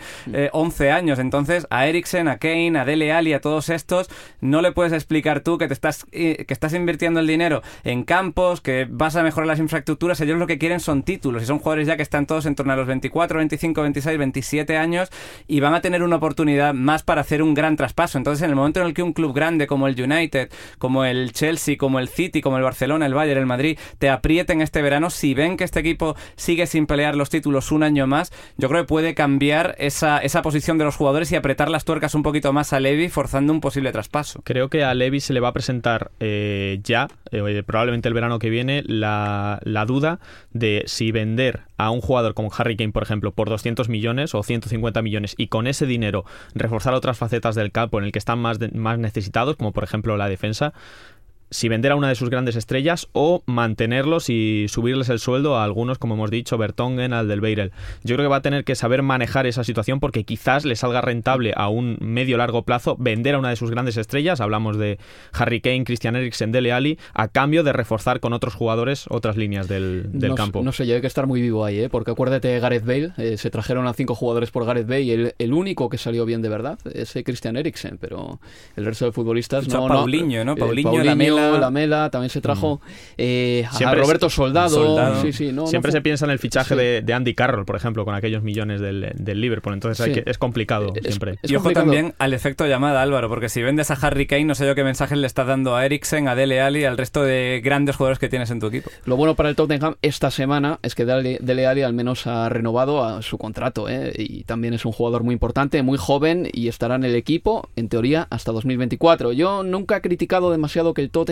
11 años. Entonces a Eriksen, a Kane, a Dele Alli, a todos estos, no le puedes explicar tú que te estás, eh, que estás invirtiendo el dinero en campos, que vas a mejorar las infraestructuras. Ellos lo que quieren son títulos y son jugadores ya que están todos en torno a los 24, 25, 26, 27 años y van a tener una oportunidad más para hacer un gran traspaso. Entonces, en el momento en el que un club grande como el United, como el Chelsea, como el City, como el Barcelona, el Bayern, el Madrid, te aprieten este verano, si ven que este equipo sigue sin pelear los títulos un año más, yo creo que puede cambiar esa, esa posición de los jugadores y apretar las tuercas un poquito más a Levy, forzando un posible traspaso. Creo que a Levy se le va a presentar eh, ya, eh, probablemente el verano que viene, la, la, duda de si vender a un jugador como Harry Kane, por ejemplo, por 200 millones o 150 millones y con ese dinero reforzar otras facetas del campo en el que están más, más necesitados, como por ejemplo la defensa, si vender a una de sus grandes estrellas o mantenerlos y subirles el sueldo a algunos, como hemos dicho, Bertongen, al del Beirel. Yo creo que va a tener que saber manejar esa situación porque quizás le salga rentable a un medio largo plazo vender a una de sus grandes estrellas, hablamos de Harry Kane, Christian Eriksen, Dele Alli, a cambio de reforzar con otros jugadores otras líneas del, del no, campo. No sé, yo hay que estar muy vivo ahí, ¿eh? porque acuérdate Gareth Bale, eh, se trajeron a cinco jugadores por Gareth Bale y el, el, único que salió bien de verdad es Christian Eriksen, pero el resto de futbolistas no. Paulinho, ¿no? Eh, Paulinho, Paulinho Lamela. Lamela, también se trajo eh, a Roberto Soldado. Soldado. Sí, sí, no, siempre no fue... se piensa en el fichaje sí. de, de, Andy Carroll, por ejemplo, con aquellos millones del, del Liverpool. Entonces sí. que, es complicado es, siempre. Es y ojo complicado. también al efecto llamada, Álvaro, porque si vendes a Harry Kane, no sé yo qué mensaje le estás dando a Eriksen, a Dele Alli, al resto de grandes jugadores que tienes en tu equipo. Lo bueno para el Tottenham esta semana es que Dele, Dele Alli al menos ha renovado a su contrato ¿eh? y también es un jugador muy importante, muy joven y estará en el equipo, en teoría, hasta 2024. Yo nunca he criticado demasiado que el Tottenham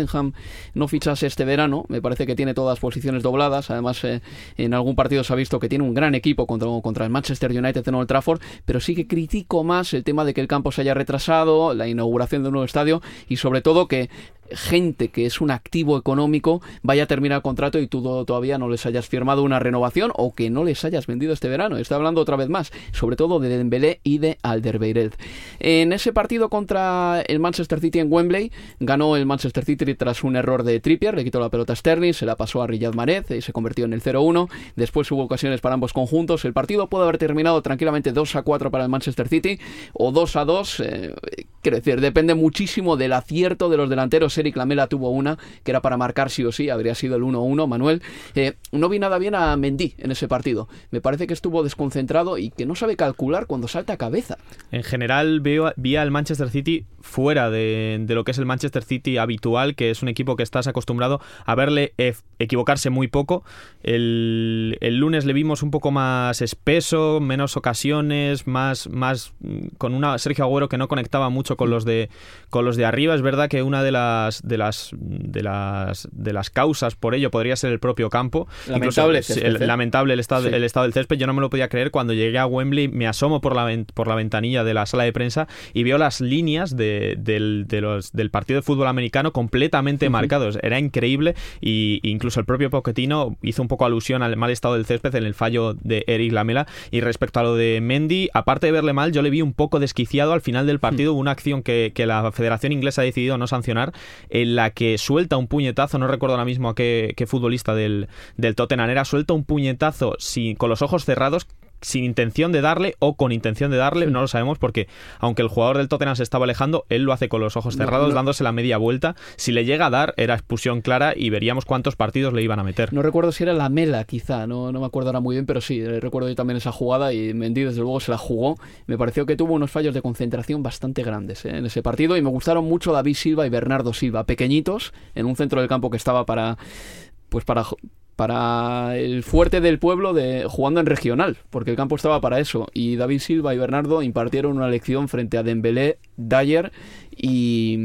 no fichase este verano, me parece que tiene todas posiciones dobladas, además eh, en algún partido se ha visto que tiene un gran equipo contra, contra el Manchester United en Old Trafford, pero sí que critico más el tema de que el campo se haya retrasado, la inauguración de un nuevo estadio y sobre todo que gente que es un activo económico vaya a terminar el contrato y tú todavía no les hayas firmado una renovación o que no les hayas vendido este verano. Estoy hablando otra vez más, sobre todo de Dembélé y de Alderweireld. En ese partido contra el Manchester City en Wembley, ganó el Manchester City tras un error de Trippier, le quitó la pelota a Sterling, se la pasó a Riyad Mahrez y se convirtió en el 0-1. Después hubo ocasiones para ambos conjuntos. El partido puede haber terminado tranquilamente 2-4 para el Manchester City o 2-2. Eh, quiero decir, depende muchísimo del acierto de los delanteros Eric Lamela tuvo una que era para marcar sí o sí, habría sido el 1-1, Manuel. Eh, no vi nada bien a Mendy en ese partido. Me parece que estuvo desconcentrado y que no sabe calcular cuando salta a cabeza. En general veo, vi al Manchester City fuera de, de, lo que es el Manchester City habitual, que es un equipo que estás acostumbrado a verle e equivocarse muy poco. El, el, lunes le vimos un poco más espeso, menos ocasiones, más, más con una Sergio Agüero que no conectaba mucho con los de con los de arriba. Es verdad que una de las de las de las de las causas por ello podría ser el propio campo. Lamentable, Incluso, el, el, lamentable el estado, sí. el estado del césped. Yo no me lo podía creer cuando llegué a Wembley. Me asomo por la por la ventanilla de la sala de prensa y veo las líneas de, del, de los, del partido de fútbol americano completamente uh -huh. marcados. Era increíble y incluso el propio Pochettino hizo un poco alusión al mal estado del césped en el fallo de Eric Lamela. Y respecto a lo de Mendy, aparte de verle mal, yo le vi un poco desquiciado al final del partido. Uh -huh. Una acción que, que la Federación Inglesa ha decidido no sancionar, en la que suelta un puñetazo, no recuerdo ahora mismo a qué, qué futbolista del, del Tottenham era, suelta un puñetazo sin, con los ojos cerrados sin intención de darle o con intención de darle, no lo sabemos porque aunque el jugador del Tottenham se estaba alejando, él lo hace con los ojos cerrados, no, no. dándose la media vuelta. Si le llega a dar, era expulsión clara y veríamos cuántos partidos le iban a meter. No recuerdo si era la Mela, quizá, no, no me acuerdo ahora muy bien, pero sí, recuerdo yo también esa jugada y Mendy desde luego se la jugó. Me pareció que tuvo unos fallos de concentración bastante grandes ¿eh? en ese partido y me gustaron mucho David Silva y Bernardo Silva, pequeñitos, en un centro del campo que estaba para pues para para el fuerte del pueblo de jugando en regional, porque el campo estaba para eso. Y David Silva y Bernardo impartieron una lección frente a Dembélé, Dyer y,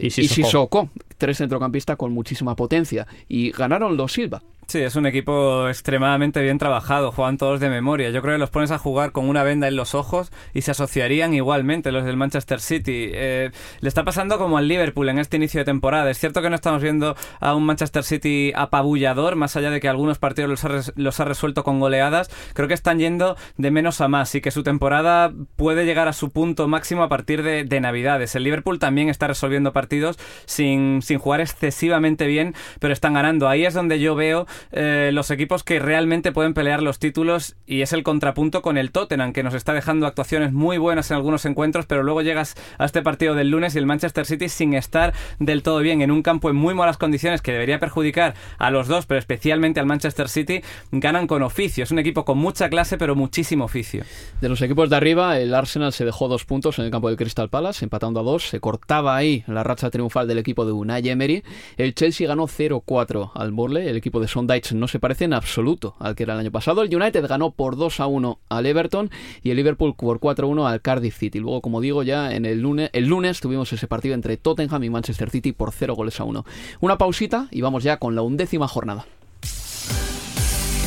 y Sissoko. y Sissoko, tres centrocampistas con muchísima potencia. Y ganaron los Silva. Sí, es un equipo extremadamente bien trabajado, juegan todos de memoria. Yo creo que los pones a jugar con una venda en los ojos y se asociarían igualmente los del Manchester City. Eh, le está pasando como al Liverpool en este inicio de temporada. Es cierto que no estamos viendo a un Manchester City apabullador, más allá de que algunos partidos los ha, res los ha resuelto con goleadas. Creo que están yendo de menos a más y que su temporada puede llegar a su punto máximo a partir de, de Navidades. El Liverpool también está resolviendo partidos sin, sin jugar excesivamente bien, pero están ganando. Ahí es donde yo veo eh, los equipos que realmente pueden pelear los títulos y es el contrapunto con el Tottenham que nos está dejando actuaciones muy buenas en algunos encuentros pero luego llegas a este partido del lunes y el Manchester City sin estar del todo bien en un campo en muy malas condiciones que debería perjudicar a los dos pero especialmente al Manchester City ganan con oficio es un equipo con mucha clase pero muchísimo oficio de los equipos de arriba el Arsenal se dejó dos puntos en el campo del Crystal Palace empatando a dos se cortaba ahí la racha triunfal del equipo de Unai Emery el Chelsea ganó 0-4 al Borle el equipo de Sondheim no se parece en absoluto al que era el año pasado. El United ganó por 2 a 1 al Everton y el Liverpool por 4 a 1 al Cardiff City. Luego, como digo, ya en el lunes, el lunes tuvimos ese partido entre Tottenham y Manchester City por 0 goles a 1. Una pausita y vamos ya con la undécima jornada.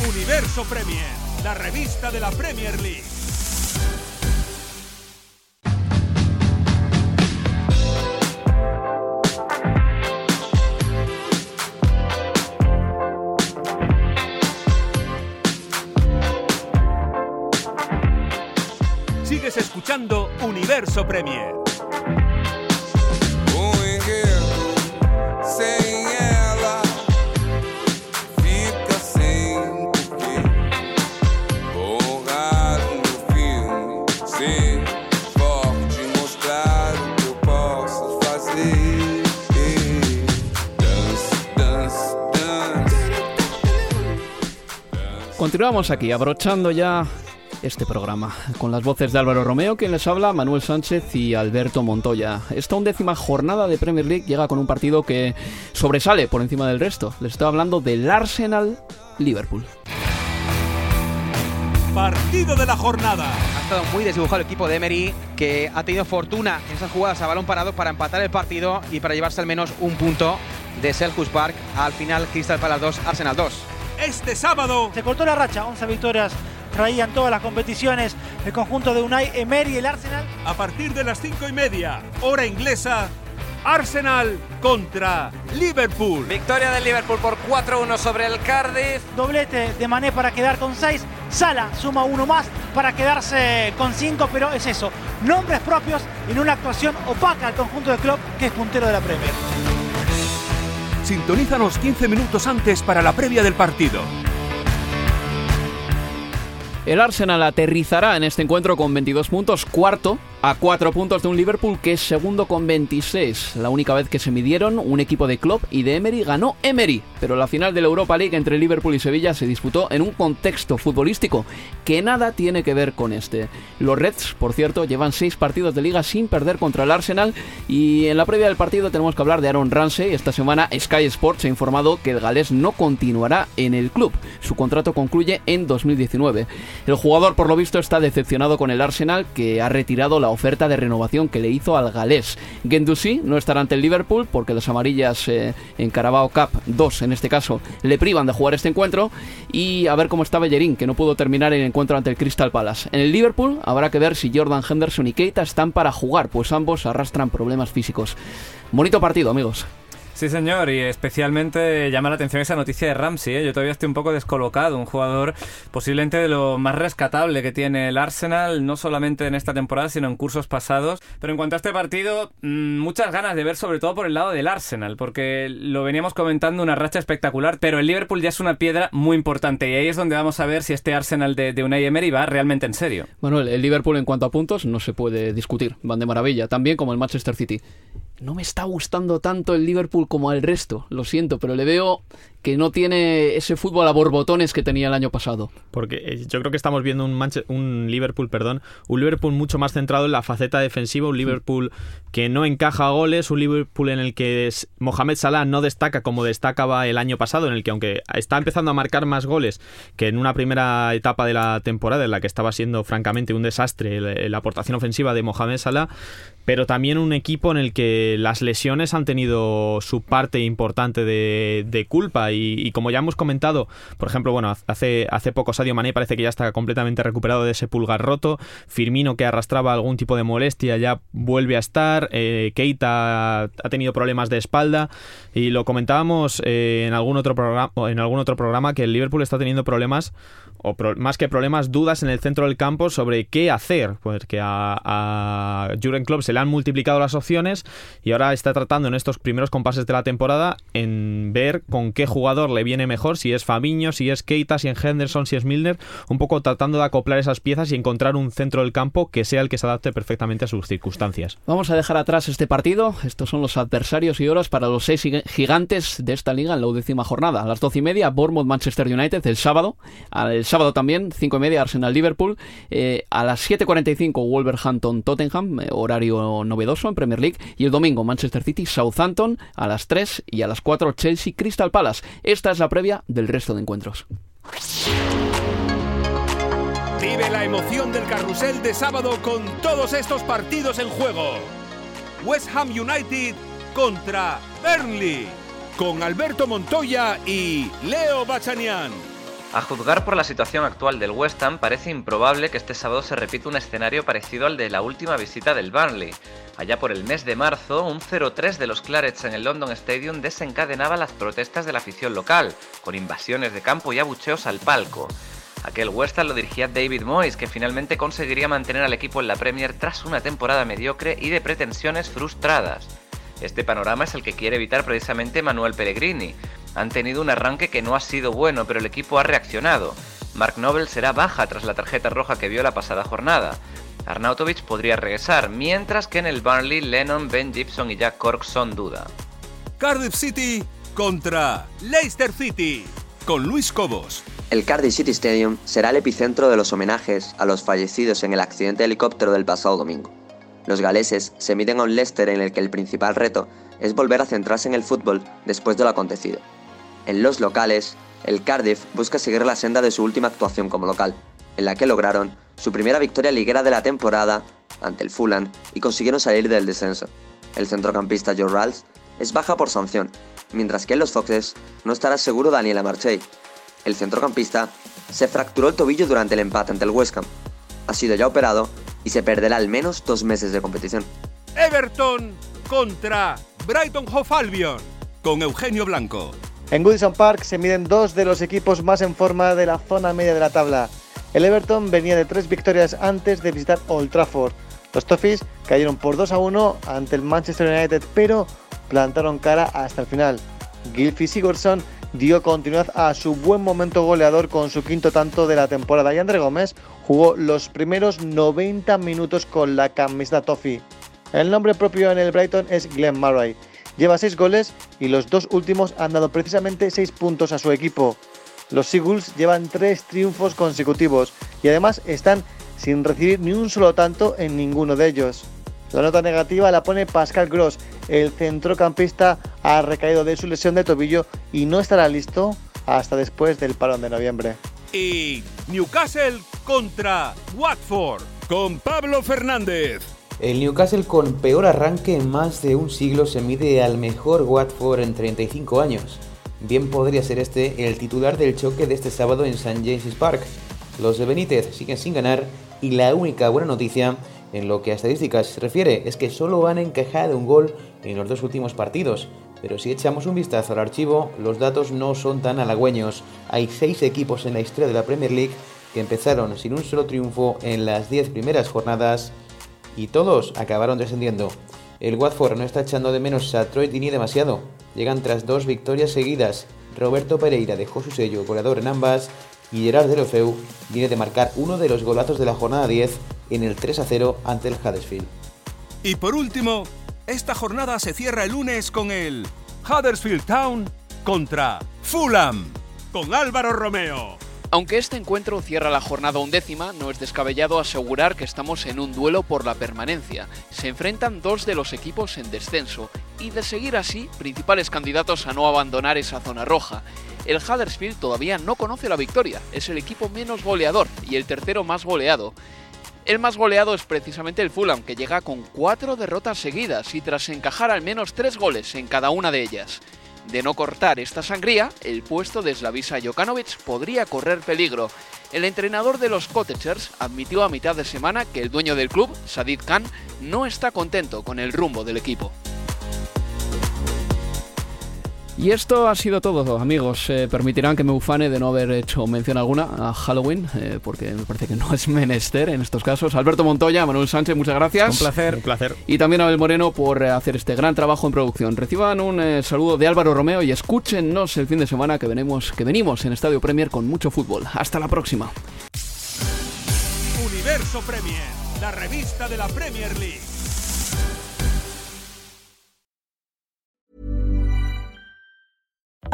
Universo Premier, la revista de la Premier League. Fazer. Dance, dance, dance. Continuamos aquí, abrochando ya este programa, con las voces de Álvaro Romeo, quien les habla, Manuel Sánchez y Alberto Montoya. Esta undécima jornada de Premier League llega con un partido que sobresale por encima del resto. Les estoy hablando del Arsenal-Liverpool. Partido de la jornada. Ha estado muy desdibujado el equipo de Emery, que ha tenido fortuna en esas jugadas a balón parado para empatar el partido y para llevarse al menos un punto de Selhurst Park. Al final, Crystal Palace 2, Arsenal 2. Este sábado Se cortó la racha, 11 victorias traían todas las competiciones el conjunto de Unai Emery y el Arsenal. a partir de las cinco y media, hora inglesa, Arsenal contra Liverpool. Victoria del Liverpool por 4-1 sobre el Cardiff. Doblete de Mané para quedar con 6. Sala suma uno más para quedarse con 5, pero es eso, nombres propios en una actuación opaca al conjunto del club que es puntero de la Premier. Sintonízanos 15 minutos antes para la previa del partido. El Arsenal aterrizará en este encuentro con 22 puntos, cuarto a 4 puntos de un Liverpool que es segundo con 26. La única vez que se midieron, un equipo de Klopp y de Emery ganó Emery, pero la final de la Europa League entre Liverpool y Sevilla se disputó en un contexto futbolístico que nada tiene que ver con este. Los Reds, por cierto, llevan 6 partidos de liga sin perder contra el Arsenal y en la previa del partido tenemos que hablar de Aaron Ramsey. Esta semana Sky Sports ha informado que el galés no continuará en el club. Su contrato concluye en 2019. El jugador, por lo visto, está decepcionado con el Arsenal, que ha retirado la oferta de renovación que le hizo al galés. Gendouzi no estará ante el Liverpool porque las amarillas eh, en Carabao Cup 2, en este caso, le privan de jugar este encuentro. Y a ver cómo está Bellerín, que no pudo terminar el encuentro ante el Crystal Palace. En el Liverpool habrá que ver si Jordan Henderson y Keita están para jugar, pues ambos arrastran problemas físicos. Bonito partido, amigos. Sí, señor, y especialmente llama la atención esa noticia de Ramsey. ¿eh? Yo todavía estoy un poco descolocado. Un jugador posiblemente de lo más rescatable que tiene el Arsenal, no solamente en esta temporada, sino en cursos pasados. Pero en cuanto a este partido, mmm, muchas ganas de ver, sobre todo por el lado del Arsenal, porque lo veníamos comentando, una racha espectacular, pero el Liverpool ya es una piedra muy importante. Y ahí es donde vamos a ver si este Arsenal de, de Unai Emery va realmente en serio. Bueno, el Liverpool en cuanto a puntos no se puede discutir. Van de maravilla, también como el Manchester City. No me está gustando tanto el Liverpool como al resto, lo siento, pero le veo que no tiene ese fútbol a borbotones que tenía el año pasado. Porque eh, yo creo que estamos viendo un, Manche un Liverpool, perdón, un Liverpool mucho más centrado en la faceta defensiva, un Liverpool que no encaja goles, un Liverpool en el que Mohamed Salah no destaca como destacaba el año pasado, en el que aunque está empezando a marcar más goles que en una primera etapa de la temporada en la que estaba siendo francamente un desastre la, la aportación ofensiva de Mohamed Salah, pero también un equipo en el que las lesiones han tenido su parte importante de, culpa. Y, y, como ya hemos comentado, por ejemplo, bueno, hace, hace poco Sadio Mané parece que ya está completamente recuperado de ese pulgar roto, Firmino que arrastraba algún tipo de molestia ya vuelve a estar, eh, Keita ha tenido problemas de espalda. Y lo comentábamos eh, en algún otro programa en algún otro programa que el Liverpool está teniendo problemas o más que problemas, dudas en el centro del campo sobre qué hacer, porque a, a Jurgen Klopp se le han multiplicado las opciones y ahora está tratando en estos primeros compases de la temporada en ver con qué jugador le viene mejor, si es Fabinho, si es Keita, si es Henderson, si es Milner, un poco tratando de acoplar esas piezas y encontrar un centro del campo que sea el que se adapte perfectamente a sus circunstancias. Vamos a dejar atrás este partido, estos son los adversarios y horas para los seis gigantes de esta liga en la undécima jornada. A las doce y media, Bournemouth Manchester United el sábado también, cinco y media, Arsenal Liverpool, eh, a las 7.45 Wolverhampton Tottenham, eh, horario novedoso en Premier League, y el domingo Manchester City Southampton a las 3 y a las 4 Chelsea Crystal Palace. Esta es la previa del resto de encuentros. Vive la emoción del carrusel de sábado con todos estos partidos en juego. West Ham United contra Burnley, con Alberto Montoya y Leo Bachanian. A juzgar por la situación actual del West Ham, parece improbable que este sábado se repita un escenario parecido al de la última visita del Burnley. Allá por el mes de marzo, un 0-3 de los Clarets en el London Stadium desencadenaba las protestas de la afición local, con invasiones de campo y abucheos al palco. Aquel West Ham lo dirigía David Moyes, que finalmente conseguiría mantener al equipo en la Premier tras una temporada mediocre y de pretensiones frustradas. Este panorama es el que quiere evitar precisamente Manuel Pellegrini. Han tenido un arranque que no ha sido bueno, pero el equipo ha reaccionado. Mark Noble será baja tras la tarjeta roja que vio la pasada jornada. Arnautovic podría regresar, mientras que en el Burnley Lennon, Ben Gibson y Jack Cork son duda. Cardiff City contra Leicester City con Luis Cobos. El Cardiff City Stadium será el epicentro de los homenajes a los fallecidos en el accidente de helicóptero del pasado domingo. Los galeses se miden a un Leicester en el que el principal reto es volver a centrarse en el fútbol después de lo acontecido. En los locales, el Cardiff busca seguir la senda de su última actuación como local, en la que lograron su primera victoria liguera de la temporada ante el Fulham y consiguieron salir del descenso. El centrocampista Joe Ralls es baja por sanción, mientras que en los Foxes no estará seguro Daniela Marchey. El centrocampista se fracturó el tobillo durante el empate ante el West Ham. Ha sido ya operado y se perderá al menos dos meses de competición. Everton contra Brighton Hove Albion con Eugenio Blanco. En Goodison Park se miden dos de los equipos más en forma de la zona media de la tabla. El Everton venía de tres victorias antes de visitar Old Trafford. Los Toffees cayeron por 2 a 1 ante el Manchester United, pero plantaron cara hasta el final. Gilfie Sigurdsson dio continuidad a su buen momento goleador con su quinto tanto de la temporada y André Gómez jugó los primeros 90 minutos con la camiseta Toffee. El nombre propio en el Brighton es Glenn Murray. Lleva 6 goles y los dos últimos han dado precisamente 6 puntos a su equipo. Los Seagulls llevan 3 triunfos consecutivos y además están sin recibir ni un solo tanto en ninguno de ellos. La nota negativa la pone Pascal Gross. El centrocampista ha recaído de su lesión de tobillo y no estará listo hasta después del parón de noviembre. Y Newcastle contra Watford con Pablo Fernández. El Newcastle con peor arranque en más de un siglo se mide al mejor Watford en 35 años. Bien podría ser este el titular del choque de este sábado en St. James's Park. Los de Benítez siguen sin ganar y la única buena noticia en lo que a estadísticas se refiere es que solo han encajado un gol en los dos últimos partidos. Pero si echamos un vistazo al archivo, los datos no son tan halagüeños. Hay seis equipos en la historia de la Premier League que empezaron sin un solo triunfo en las 10 primeras jornadas y todos acabaron descendiendo. El Watford no está echando de menos a Troy Dini demasiado. Llegan tras dos victorias seguidas. Roberto Pereira dejó su sello goleador en ambas y Gerard Delofeu viene de marcar uno de los golazos de la jornada 10 en el 3 a 0 ante el Huddersfield. Y por último, esta jornada se cierra el lunes con el Huddersfield Town contra Fulham con Álvaro Romeo. Aunque este encuentro cierra la jornada undécima, no es descabellado asegurar que estamos en un duelo por la permanencia. Se enfrentan dos de los equipos en descenso y de seguir así, principales candidatos a no abandonar esa zona roja. El Huddersfield todavía no conoce la victoria, es el equipo menos goleador y el tercero más goleado. El más goleado es precisamente el Fulham, que llega con cuatro derrotas seguidas y tras encajar al menos tres goles en cada una de ellas. De no cortar esta sangría, el puesto de Slavisa Jokanovic podría correr peligro. El entrenador de los Cottagers admitió a mitad de semana que el dueño del club, Sadid Khan, no está contento con el rumbo del equipo. Y esto ha sido todo, amigos. Eh, permitirán que me ufane de no haber hecho mención alguna a Halloween, eh, porque me parece que no es menester en estos casos. Alberto Montoya, Manuel Sánchez, muchas gracias. Un placer. Un placer. Y también a Abel Moreno por hacer este gran trabajo en producción. Reciban un eh, saludo de Álvaro Romeo y escúchenos el fin de semana que, venimos, que venimos en Estadio Premier con mucho fútbol. Hasta la próxima. Universo Premier, la revista de la Premier League.